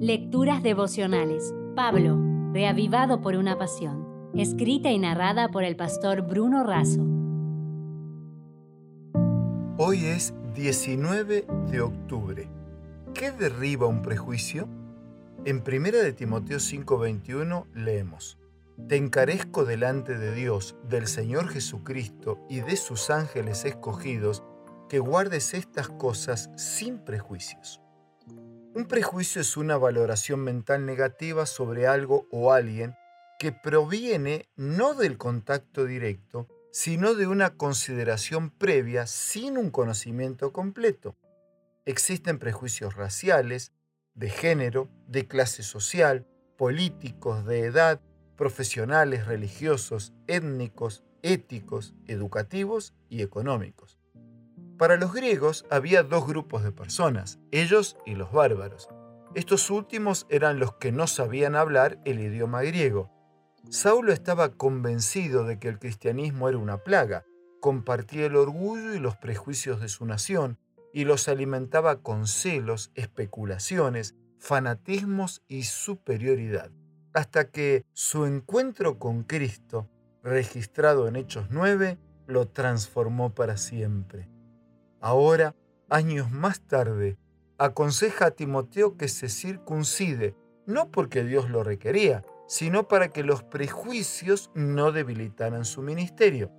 Lecturas devocionales. Pablo, reavivado por una pasión. Escrita y narrada por el pastor Bruno Razo. Hoy es 19 de octubre. ¿Qué derriba un prejuicio? En 1 de Timoteo 5:21 leemos: Te encarezco delante de Dios, del Señor Jesucristo y de sus ángeles escogidos, que guardes estas cosas sin prejuicios. Un prejuicio es una valoración mental negativa sobre algo o alguien que proviene no del contacto directo, sino de una consideración previa sin un conocimiento completo. Existen prejuicios raciales, de género, de clase social, políticos, de edad, profesionales, religiosos, étnicos, éticos, educativos y económicos. Para los griegos había dos grupos de personas, ellos y los bárbaros. Estos últimos eran los que no sabían hablar el idioma griego. Saulo estaba convencido de que el cristianismo era una plaga, compartía el orgullo y los prejuicios de su nación y los alimentaba con celos, especulaciones, fanatismos y superioridad, hasta que su encuentro con Cristo, registrado en Hechos 9, lo transformó para siempre. Ahora, años más tarde, aconseja a Timoteo que se circuncide, no porque Dios lo requería, sino para que los prejuicios no debilitaran su ministerio.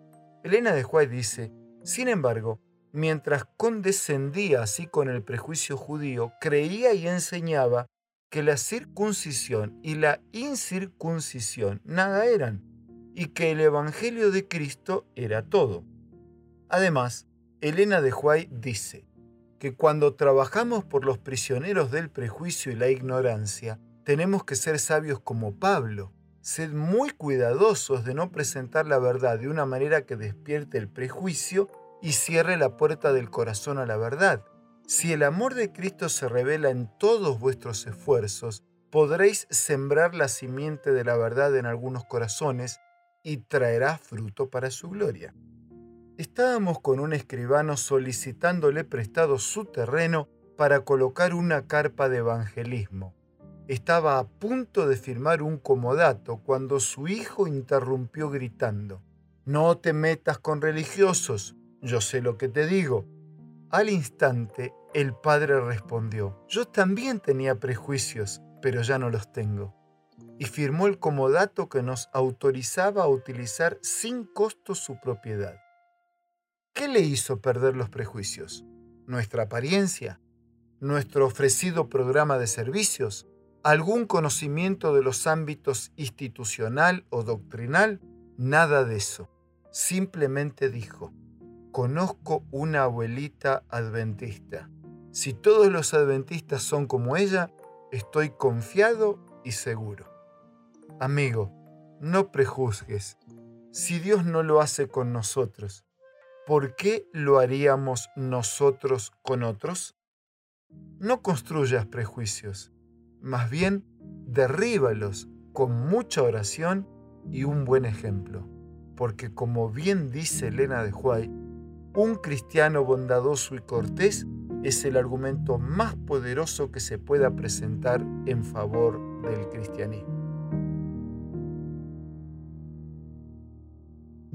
Elena de Juárez dice, sin embargo, mientras condescendía así con el prejuicio judío, creía y enseñaba que la circuncisión y la incircuncisión nada eran, y que el Evangelio de Cristo era todo. Además, Elena de Huay dice que cuando trabajamos por los prisioneros del prejuicio y la ignorancia, tenemos que ser sabios como Pablo. Sed muy cuidadosos de no presentar la verdad de una manera que despierte el prejuicio y cierre la puerta del corazón a la verdad. Si el amor de Cristo se revela en todos vuestros esfuerzos, podréis sembrar la simiente de la verdad en algunos corazones y traerá fruto para su gloria. Estábamos con un escribano solicitándole prestado su terreno para colocar una carpa de evangelismo. Estaba a punto de firmar un comodato cuando su hijo interrumpió gritando, No te metas con religiosos, yo sé lo que te digo. Al instante, el padre respondió, Yo también tenía prejuicios, pero ya no los tengo. Y firmó el comodato que nos autorizaba a utilizar sin costo su propiedad. ¿Qué le hizo perder los prejuicios? ¿Nuestra apariencia? ¿Nuestro ofrecido programa de servicios? ¿Algún conocimiento de los ámbitos institucional o doctrinal? Nada de eso. Simplemente dijo, conozco una abuelita adventista. Si todos los adventistas son como ella, estoy confiado y seguro. Amigo, no prejuzgues. Si Dios no lo hace con nosotros, ¿por qué lo haríamos nosotros con otros? No construyas prejuicios, más bien derríbalos con mucha oración y un buen ejemplo, porque como bien dice Elena de Huay, un cristiano bondadoso y cortés es el argumento más poderoso que se pueda presentar en favor del cristianismo.